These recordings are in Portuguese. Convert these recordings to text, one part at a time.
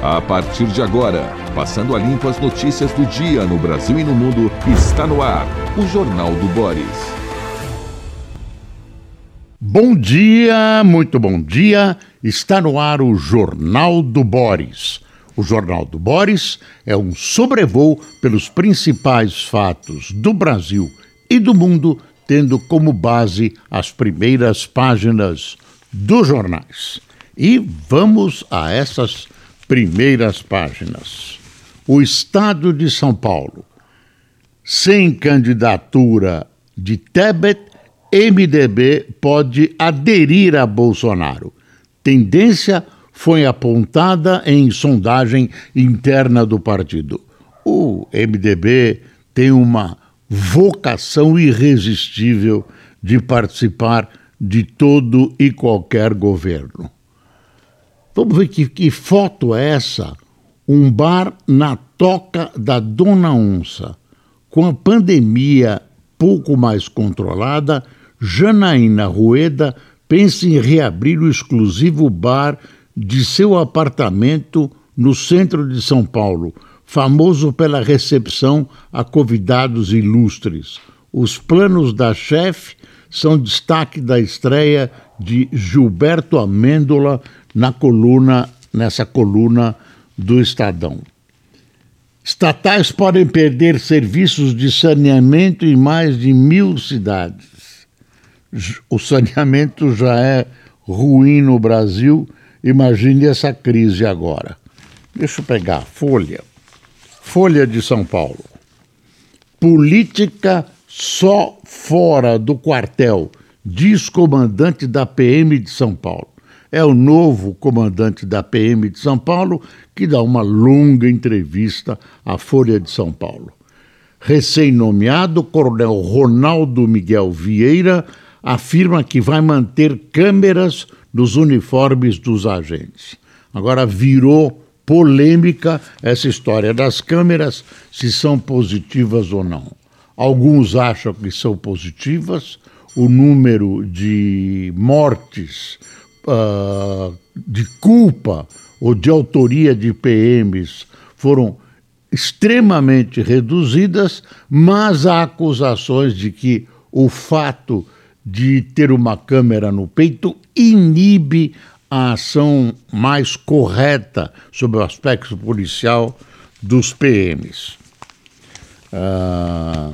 A partir de agora, passando a limpo as notícias do dia no Brasil e no mundo, está no ar o Jornal do Boris. Bom dia, muito bom dia. Está no ar o Jornal do Boris. O Jornal do Boris é um sobrevoo pelos principais fatos do Brasil e do mundo, tendo como base as primeiras páginas dos jornais. E vamos a essas primeiras páginas. O Estado de São Paulo. Sem candidatura de Tebet, MDB pode aderir a Bolsonaro. Tendência foi apontada em sondagem interna do partido. O MDB tem uma vocação irresistível de participar de todo e qualquer governo. Vamos ver que, que foto é essa? Um bar na toca da Dona Onça. Com a pandemia pouco mais controlada, Janaína Rueda pensa em reabrir o exclusivo bar de seu apartamento no centro de São Paulo, famoso pela recepção a convidados ilustres. Os planos da chefe são destaque da estreia de Gilberto Amêndola na coluna, nessa coluna do Estadão. Estatais podem perder serviços de saneamento em mais de mil cidades. O saneamento já é ruim no Brasil, imagine essa crise agora. Deixa eu pegar Folha. Folha de São Paulo. Política só fora do quartel, diz comandante da PM de São Paulo. É o novo comandante da PM de São Paulo que dá uma longa entrevista à Folha de São Paulo. Recém-nomeado, Coronel Ronaldo Miguel Vieira afirma que vai manter câmeras nos uniformes dos agentes. Agora virou polêmica essa história das câmeras, se são positivas ou não. Alguns acham que são positivas, o número de mortes uh, de culpa ou de autoria de PMs foram extremamente reduzidas, mas há acusações de que o fato de ter uma câmera no peito inibe a ação mais correta sobre o aspecto policial dos PMs. Ah,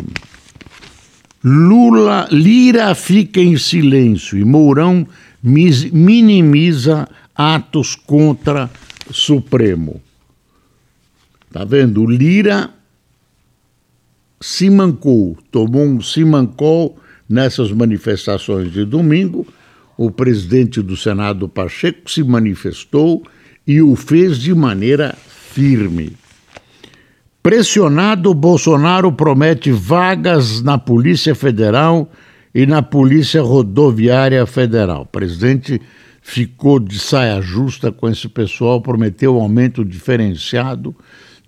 Lula, Lira fica em silêncio e Mourão minimiza atos contra Supremo. Tá vendo? Lira se mancou, tomou um se mancou nessas manifestações de domingo. O presidente do Senado, Pacheco, se manifestou e o fez de maneira firme. Pressionado, Bolsonaro promete vagas na Polícia Federal e na Polícia Rodoviária Federal. O presidente ficou de saia justa com esse pessoal, prometeu um aumento diferenciado,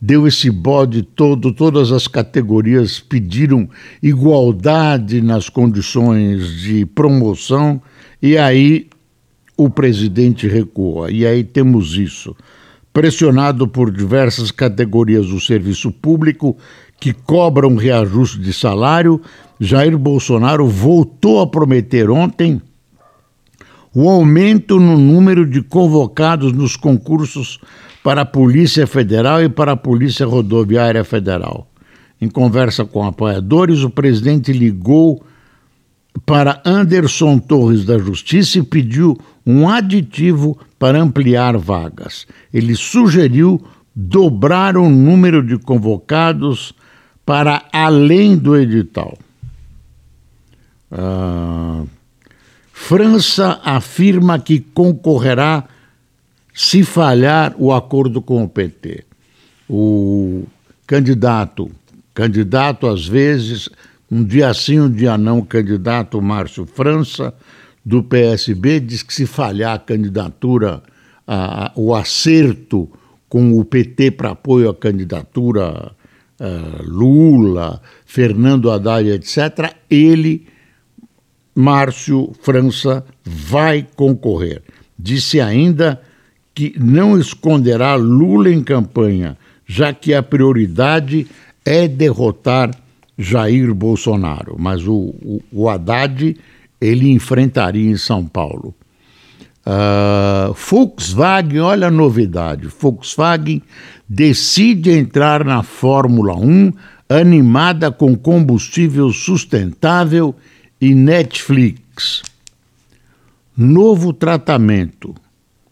deu esse bode todo, todas as categorias pediram igualdade nas condições de promoção, e aí o presidente recua. E aí temos isso pressionado por diversas categorias do serviço público que cobram reajuste de salário, Jair Bolsonaro voltou a prometer ontem o aumento no número de convocados nos concursos para a Polícia Federal e para a Polícia Rodoviária Federal. Em conversa com apoiadores, o presidente ligou para Anderson Torres da Justiça e pediu um aditivo para ampliar vagas. Ele sugeriu dobrar o número de convocados para além do edital. Ah, França afirma que concorrerá se falhar o acordo com o PT. O candidato, candidato às vezes, um dia sim, um dia não, candidato Márcio França, do PSB, diz que se falhar a candidatura, o acerto com o PT para apoio à candidatura uh, Lula, Fernando Haddad, etc., ele, Márcio França, vai concorrer. Disse ainda que não esconderá Lula em campanha, já que a prioridade é derrotar Jair Bolsonaro. Mas o, o, o Haddad ele enfrentaria em São Paulo. Uh, Volkswagen, olha a novidade: Volkswagen decide entrar na Fórmula 1 animada com combustível sustentável e Netflix. Novo tratamento,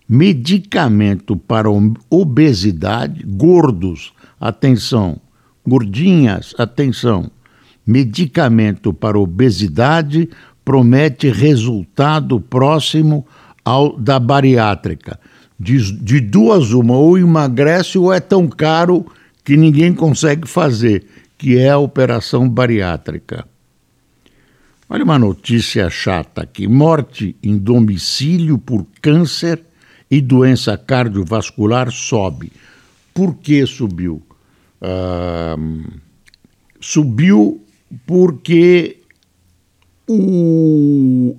medicamento para obesidade, gordos, atenção, gordinhas, atenção, medicamento para obesidade promete resultado próximo ao da bariátrica. De, de duas, uma, ou emagrece ou é tão caro que ninguém consegue fazer, que é a operação bariátrica. Olha uma notícia chata aqui: morte em domicílio por câncer e doença cardiovascular sobe. Por que subiu? Uh, subiu porque o,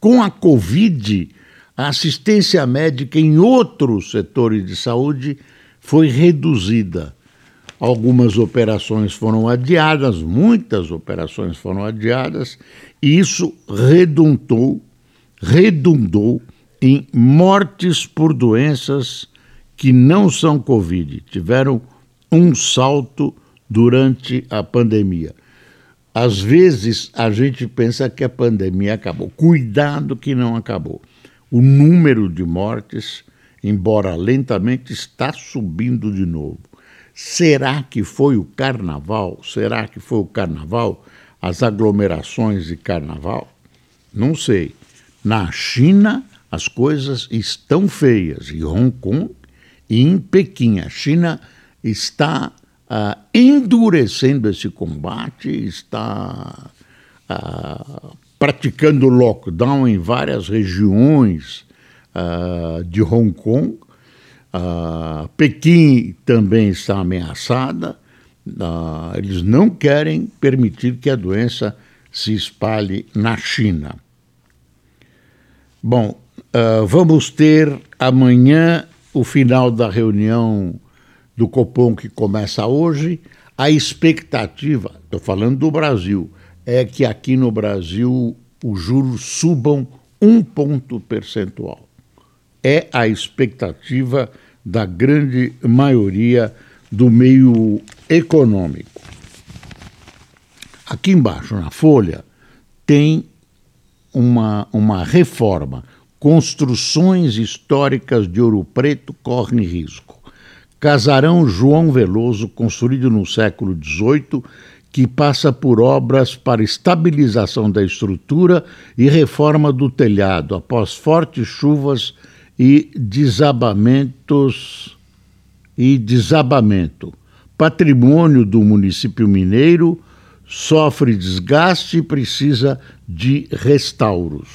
com a Covid, a assistência médica em outros setores de saúde foi reduzida. Algumas operações foram adiadas, muitas operações foram adiadas, e isso redundou, redundou em mortes por doenças que não são Covid, tiveram um salto durante a pandemia. Às vezes a gente pensa que a pandemia acabou. Cuidado que não acabou. O número de mortes, embora lentamente, está subindo de novo. Será que foi o carnaval? Será que foi o carnaval? As aglomerações de carnaval? Não sei. Na China, as coisas estão feias. Em Hong Kong e em Pequim. A China está uh, endurecendo esse combate, está uh, praticando lockdown em várias regiões uh, de Hong Kong. Pequim também está ameaçada. eles não querem permitir que a doença se espalhe na China. Bom, vamos ter amanhã o final da reunião do Copom que começa hoje, a expectativa, estou falando do Brasil, é que aqui no Brasil os juros subam um ponto percentual. É a expectativa da grande maioria do meio econômico. Aqui embaixo, na folha, tem uma, uma reforma. Construções históricas de Ouro Preto correm risco. Casarão João Veloso, construído no século XVIII, que passa por obras para estabilização da estrutura e reforma do telhado após fortes chuvas e desabamentos e desabamento. Patrimônio do município mineiro sofre desgaste e precisa de restauros.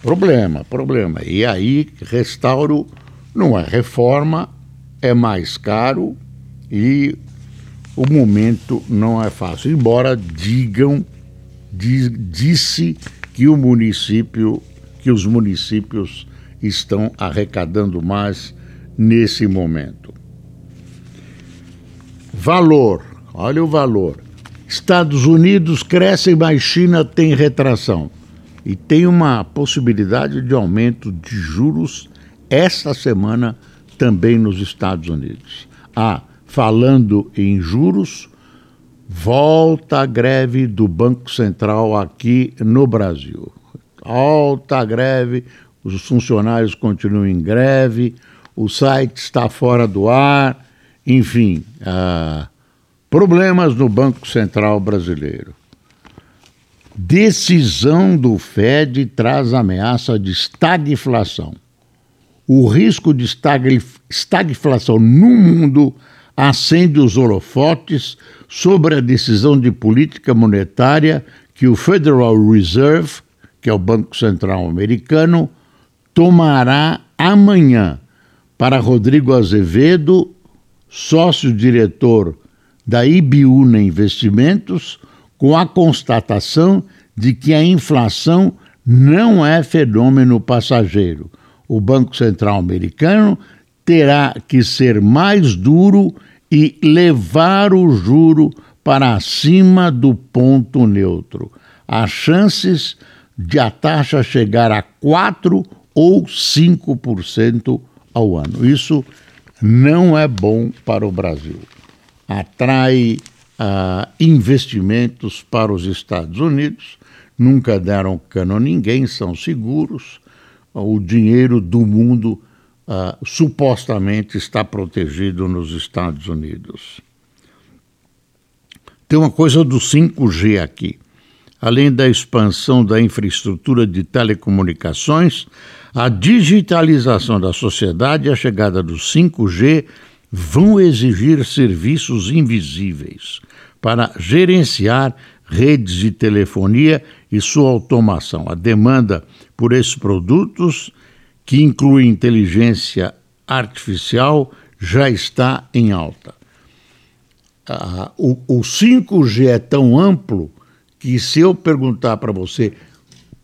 Problema, problema. E aí, restauro não é reforma, é mais caro e o momento não é fácil. Embora digam, disse que o município, que os municípios estão arrecadando mais nesse momento. Valor, olha o valor. Estados Unidos crescem, mas China tem retração. E tem uma possibilidade de aumento de juros esta semana também nos Estados Unidos. Ah, falando em juros, volta a greve do Banco Central aqui no Brasil. Volta a greve, os funcionários continuam em greve, o site está fora do ar, enfim, ah, problemas no Banco Central brasileiro. Decisão do Fed traz ameaça de estagflação o risco de estagflação no mundo acende os holofotes sobre a decisão de política monetária que o Federal Reserve, que é o Banco Central Americano, tomará amanhã. Para Rodrigo Azevedo, sócio-diretor da Ibiúna Investimentos, com a constatação de que a inflação não é fenômeno passageiro. O Banco Central americano terá que ser mais duro e levar o juro para acima do ponto neutro. As chances de a taxa chegar a 4 ou 5% ao ano. Isso não é bom para o Brasil. Atrai uh, investimentos para os Estados Unidos, nunca deram cano a ninguém, são seguros. O dinheiro do mundo uh, supostamente está protegido nos Estados Unidos. Tem uma coisa do 5G aqui. Além da expansão da infraestrutura de telecomunicações, a digitalização da sociedade e a chegada do 5G vão exigir serviços invisíveis para gerenciar redes de telefonia e sua automação. A demanda por esses produtos, que inclui inteligência artificial, já está em alta. Ah, o, o 5G é tão amplo que, se eu perguntar para você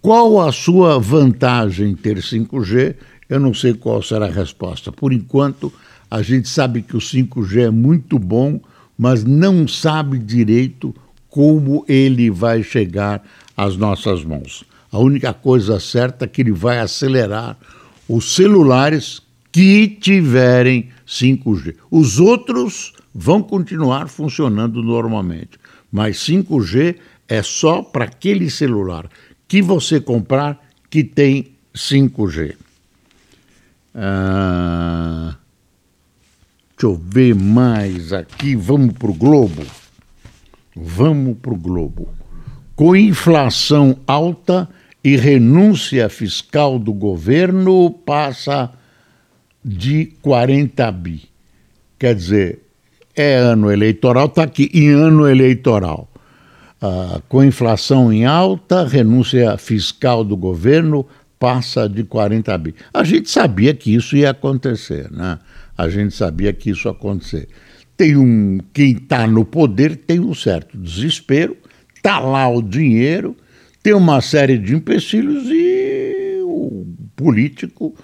qual a sua vantagem em ter 5G, eu não sei qual será a resposta. Por enquanto, a gente sabe que o 5G é muito bom, mas não sabe direito como ele vai chegar às nossas mãos. A única coisa certa é que ele vai acelerar os celulares que tiverem 5G. Os outros vão continuar funcionando normalmente, mas 5G é só para aquele celular que você comprar que tem 5G. Ah, Deixa eu ver mais aqui. Vamos para o Globo. Vamos para o Globo. Com inflação alta e renúncia fiscal do governo, passa de 40 bi. Quer dizer, é ano eleitoral, está aqui em ano eleitoral. Ah, com inflação em alta, renúncia fiscal do governo passa de 40 bi. A gente sabia que isso ia acontecer, né? a gente sabia que isso ia acontecer. Tem um quem está no poder tem um certo desespero, está lá o dinheiro, tem uma série de empecilhos e o político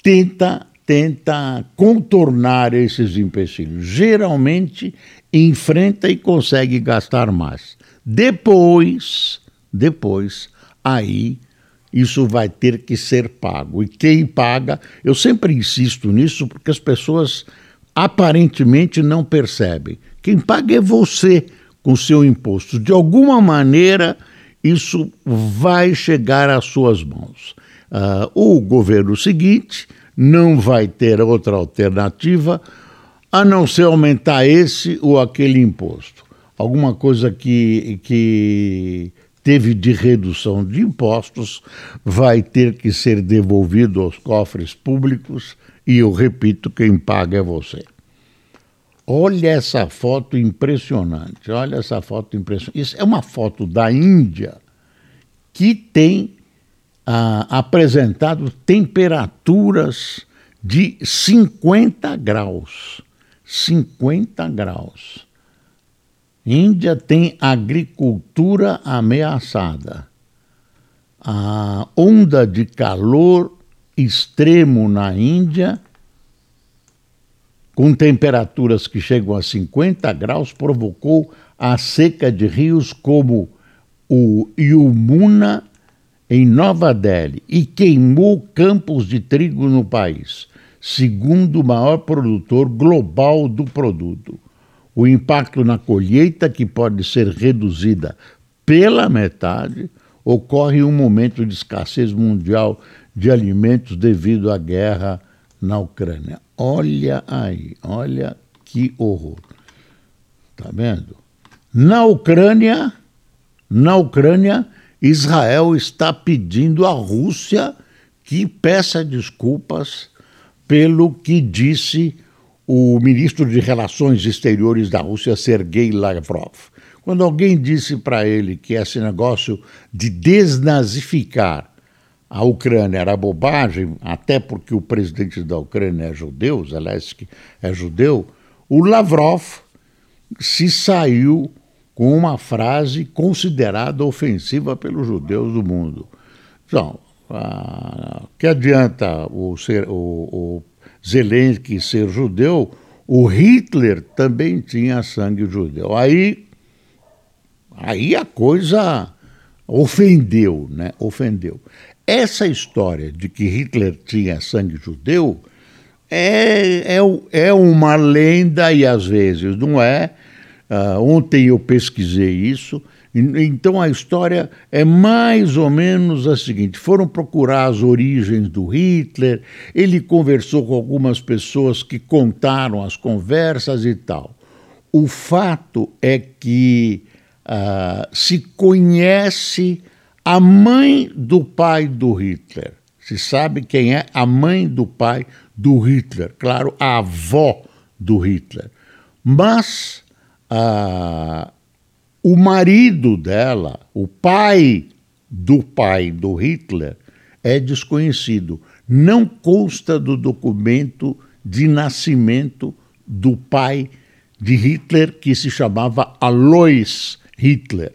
tenta tenta contornar esses empecilhos. Geralmente enfrenta e consegue gastar mais. Depois, depois, aí isso vai ter que ser pago. E quem paga, eu sempre insisto nisso porque as pessoas aparentemente não percebem. Quem paga é você com seu imposto. De alguma maneira, isso vai chegar às suas mãos. Uh, o governo seguinte não vai ter outra alternativa a não ser aumentar esse ou aquele imposto. Alguma coisa que, que teve de redução de impostos vai ter que ser devolvido aos cofres públicos e eu repito, quem paga é você. Olha essa foto impressionante, olha essa foto impressionante. Isso é uma foto da Índia que tem ah, apresentado temperaturas de 50 graus. 50 graus. Índia tem agricultura ameaçada. A onda de calor extremo na Índia, com temperaturas que chegam a 50 graus, provocou a seca de rios como o Yamuna em Nova Delhi e queimou campos de trigo no país, segundo maior produtor global do produto o impacto na colheita, que pode ser reduzida pela metade, ocorre em um momento de escassez mundial de alimentos devido à guerra na Ucrânia. Olha aí, olha que horror. Tá vendo? Na Ucrânia, na Ucrânia, Israel está pedindo à Rússia que peça desculpas pelo que disse o ministro de Relações Exteriores da Rússia, Sergei Lavrov. Quando alguém disse para ele que esse negócio de desnazificar a Ucrânia era bobagem, até porque o presidente da Ucrânia é judeu, Zelensky é judeu, o Lavrov se saiu com uma frase considerada ofensiva pelos judeus do mundo. Então, ah, que adianta o, ser, o, o Zelensky ser judeu, o Hitler também tinha sangue judeu. Aí, aí a coisa ofendeu, né? Ofendeu. Essa história de que Hitler tinha sangue judeu é, é, é uma lenda e às vezes não é. Uh, ontem eu pesquisei isso. Então a história é mais ou menos a seguinte: foram procurar as origens do Hitler, ele conversou com algumas pessoas que contaram as conversas e tal. O fato é que uh, se conhece a mãe do pai do Hitler. Se sabe quem é a mãe do pai do Hitler. Claro, a avó do Hitler. Mas ah, o marido dela, o pai do pai do Hitler, é desconhecido. Não consta do documento de nascimento do pai de Hitler, que se chamava Alois Hitler.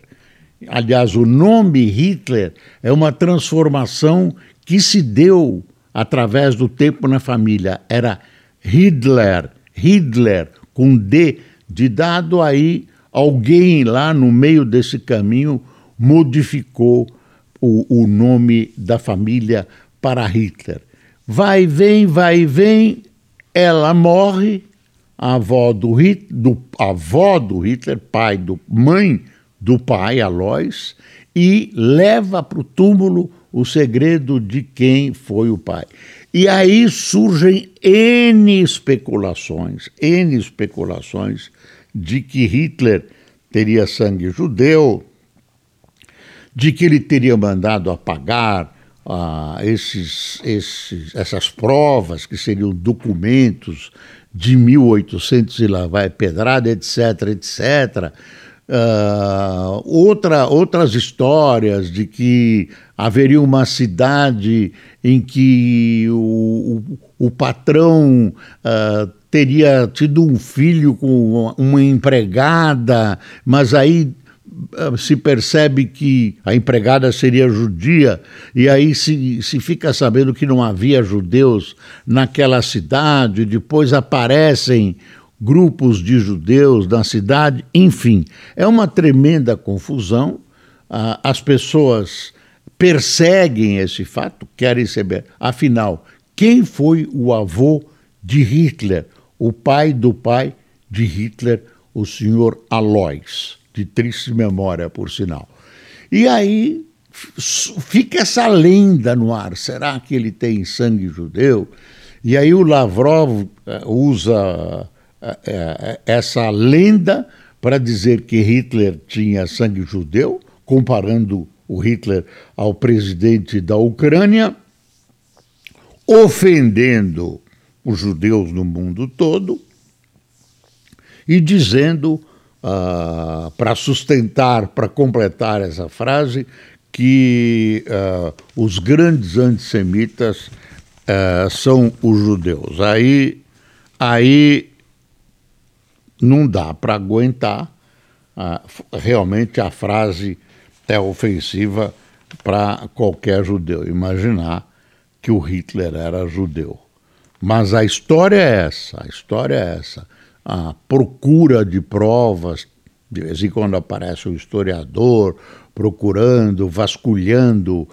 Aliás, o nome Hitler é uma transformação que se deu através do tempo na família. Era Hitler, Hitler, com D de dado, aí alguém lá no meio desse caminho modificou o, o nome da família para Hitler. Vai vem, vai vem, ela morre, a avó do, Hitler, do, avó do Hitler, pai do mãe do pai, Alois, e leva para o túmulo o segredo de quem foi o pai. E aí surgem N especulações, N especulações de que Hitler teria sangue judeu, de que ele teria mandado apagar ah, esses, esses, essas provas, que seriam documentos de 1800 e lá vai pedrada, etc., etc., Uh, outra, outras histórias de que haveria uma cidade em que o, o, o patrão uh, teria tido um filho com uma empregada, mas aí uh, se percebe que a empregada seria judia, e aí se, se fica sabendo que não havia judeus naquela cidade, depois aparecem grupos de judeus na cidade, enfim, é uma tremenda confusão. Ah, as pessoas perseguem esse fato, querem saber, afinal, quem foi o avô de Hitler, o pai do pai de Hitler, o senhor Alois, de triste memória, por sinal. E aí fica essa lenda no ar: será que ele tem sangue judeu? E aí o Lavrov eh, usa essa lenda para dizer que Hitler tinha sangue judeu, comparando o Hitler ao presidente da Ucrânia, ofendendo os judeus no mundo todo e dizendo, uh, para sustentar, para completar essa frase, que uh, os grandes antissemitas uh, são os judeus. Aí, aí não dá para aguentar. Ah, realmente a frase é ofensiva para qualquer judeu imaginar que o Hitler era judeu. Mas a história é essa, a história é essa. A procura de provas, de vez em quando aparece um historiador procurando, vasculhando uh,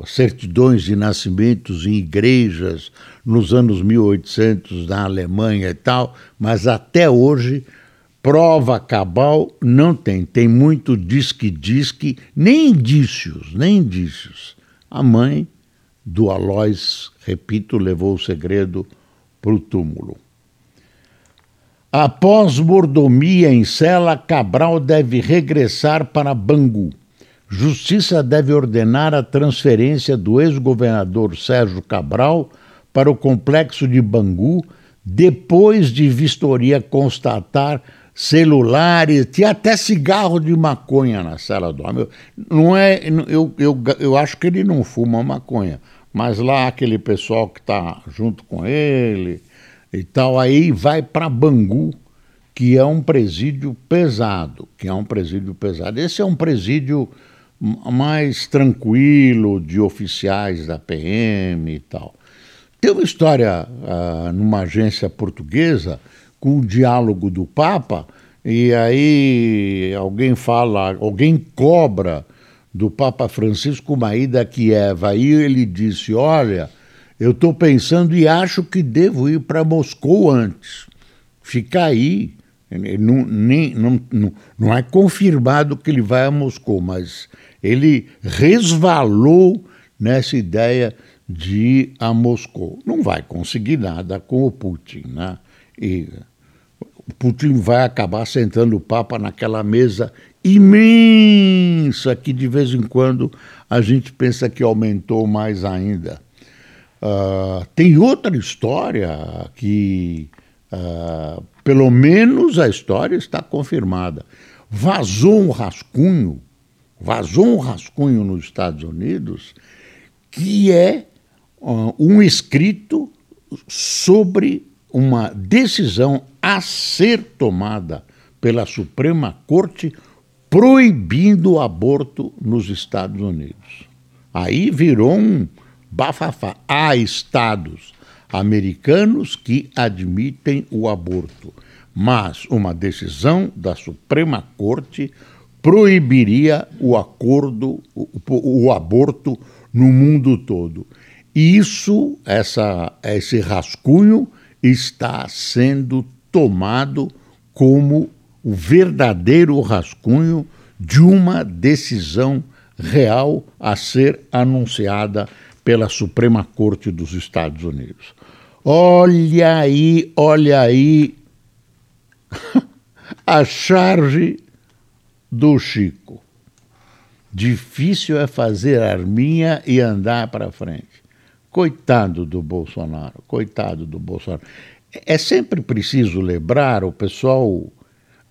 uh, certidões de nascimentos em igrejas nos anos 1800 na Alemanha e tal, mas até hoje prova cabal não tem. Tem muito disque-disque, nem indícios, nem indícios. A mãe do Alois, repito, levou o segredo para o túmulo. Após mordomia em cela, Cabral deve regressar para Bangu. Justiça deve ordenar a transferência do ex-governador Sérgio Cabral para o complexo de Bangu, depois de vistoria constatar celulares, tinha até cigarro de maconha na cela do homem. Não é, eu, eu, eu acho que ele não fuma maconha, mas lá aquele pessoal que está junto com ele, e tal, aí vai para Bangu, que é um presídio pesado, que é um presídio pesado. Esse é um presídio mais tranquilo de oficiais da PM e tal. Tem uma história uh, numa agência portuguesa com o diálogo do Papa, e aí alguém fala, alguém cobra do Papa Francisco uma ida a Kiev. Aí ele disse: Olha, eu estou pensando e acho que devo ir para Moscou antes. Ficar aí. Não, nem, não, não, não é confirmado que ele vai a Moscou, mas ele resvalou nessa ideia de ir a Moscou. Não vai conseguir nada com o Putin, né? E o Putin vai acabar sentando o Papa naquela mesa imensa que de vez em quando a gente pensa que aumentou mais ainda. Uh, tem outra história que, uh, pelo menos a história está confirmada. Vazou um rascunho, vazou um rascunho nos Estados Unidos que é uh, um escrito sobre uma decisão a ser tomada pela Suprema Corte proibindo o aborto nos Estados Unidos. Aí virou um bafafá. Há estados americanos que admitem o aborto, mas uma decisão da Suprema Corte proibiria o acordo, o, o aborto no mundo todo. Isso, essa, esse rascunho está sendo tomado como o verdadeiro rascunho de uma decisão real a ser anunciada pela Suprema Corte dos Estados Unidos. Olha aí, olha aí a charge do Chico. Difícil é fazer arminha e andar para frente. Coitado do Bolsonaro, coitado do Bolsonaro. É sempre preciso lembrar, o pessoal,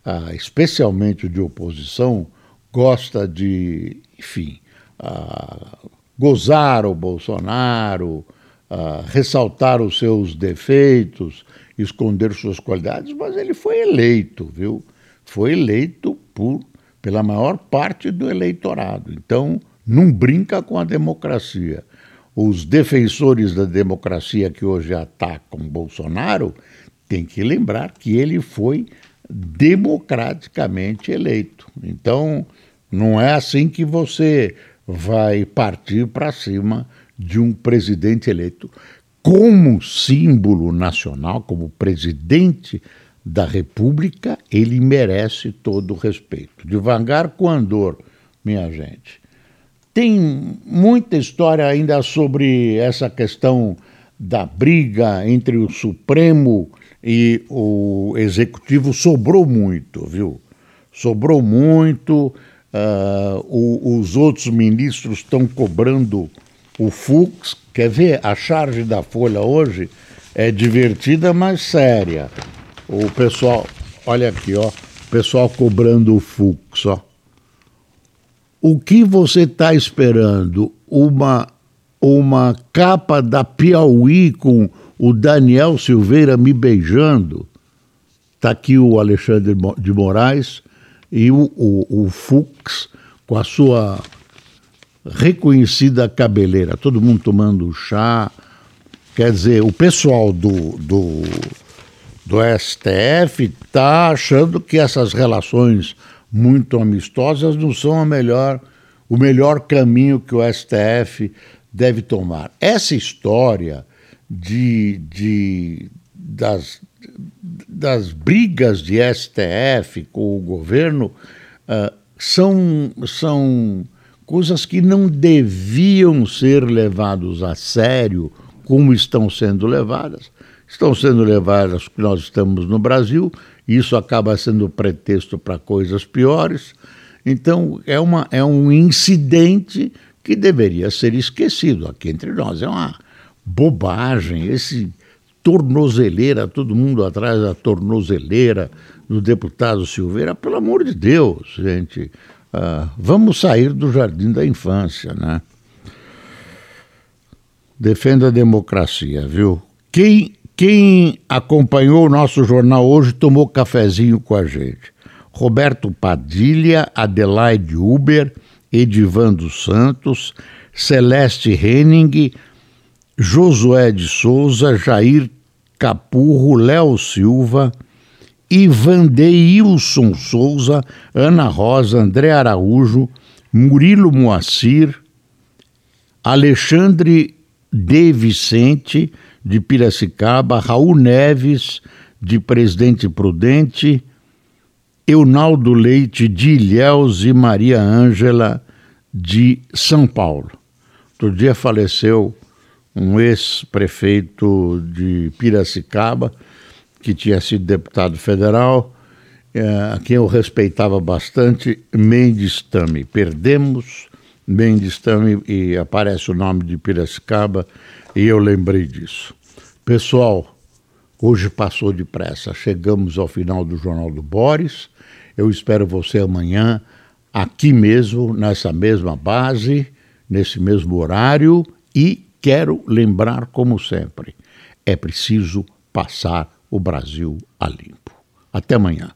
ah, especialmente de oposição, gosta de, enfim, ah, gozar o Bolsonaro, ah, ressaltar os seus defeitos, esconder suas qualidades, mas ele foi eleito, viu? Foi eleito por, pela maior parte do eleitorado. Então, não brinca com a democracia os defensores da democracia que hoje atacam Bolsonaro têm que lembrar que ele foi democraticamente eleito. Então, não é assim que você vai partir para cima de um presidente eleito. Como símbolo nacional, como presidente da República, ele merece todo o respeito. Devagar com andor, minha gente. Tem muita história ainda sobre essa questão da briga entre o Supremo e o Executivo. Sobrou muito, viu? Sobrou muito. Uh, o, os outros ministros estão cobrando o Fux. Quer ver? A charge da Folha hoje é divertida, mas séria. O pessoal, olha aqui, ó, o pessoal cobrando o Fux, ó. O que você está esperando? Uma, uma capa da Piauí com o Daniel Silveira me beijando? Está aqui o Alexandre de Moraes e o, o, o Fux com a sua reconhecida cabeleira. Todo mundo tomando chá. Quer dizer, o pessoal do, do, do STF está achando que essas relações muito amistosas não são a melhor, o melhor caminho que o STF deve tomar. Essa história de, de, das, das brigas de STF com o governo uh, são, são coisas que não deviam ser levadas a sério como estão sendo levadas. Estão sendo levadas porque nós estamos no Brasil isso acaba sendo pretexto para coisas piores. Então, é, uma, é um incidente que deveria ser esquecido aqui entre nós. É uma bobagem, esse tornozeleira, todo mundo atrás da tornozeleira do deputado Silveira. Pelo amor de Deus, gente, uh, vamos sair do jardim da infância, né? Defenda a democracia, viu? Quem quem acompanhou o nosso jornal hoje tomou cafezinho com a gente. Roberto Padilha, Adelaide Uber, Edivando Santos, Celeste Henning, Josué de Souza, Jair Capurro, Léo Silva, Ivandeilson Souza, Ana Rosa, André Araújo, Murilo Moacir, Alexandre de Vicente, de Piracicaba, Raul Neves, de Presidente Prudente, Eunaldo Leite de Ilhéus e Maria Ângela de São Paulo. Outro dia faleceu um ex-prefeito de Piracicaba, que tinha sido deputado federal, é, a quem eu respeitava bastante, Mendes Tame. Perdemos Mendes Tame e aparece o nome de Piracicaba e eu lembrei disso. Pessoal, hoje passou depressa. Chegamos ao final do Jornal do Boris. Eu espero você amanhã aqui mesmo, nessa mesma base, nesse mesmo horário e quero lembrar, como sempre, é preciso passar o Brasil a limpo. Até amanhã.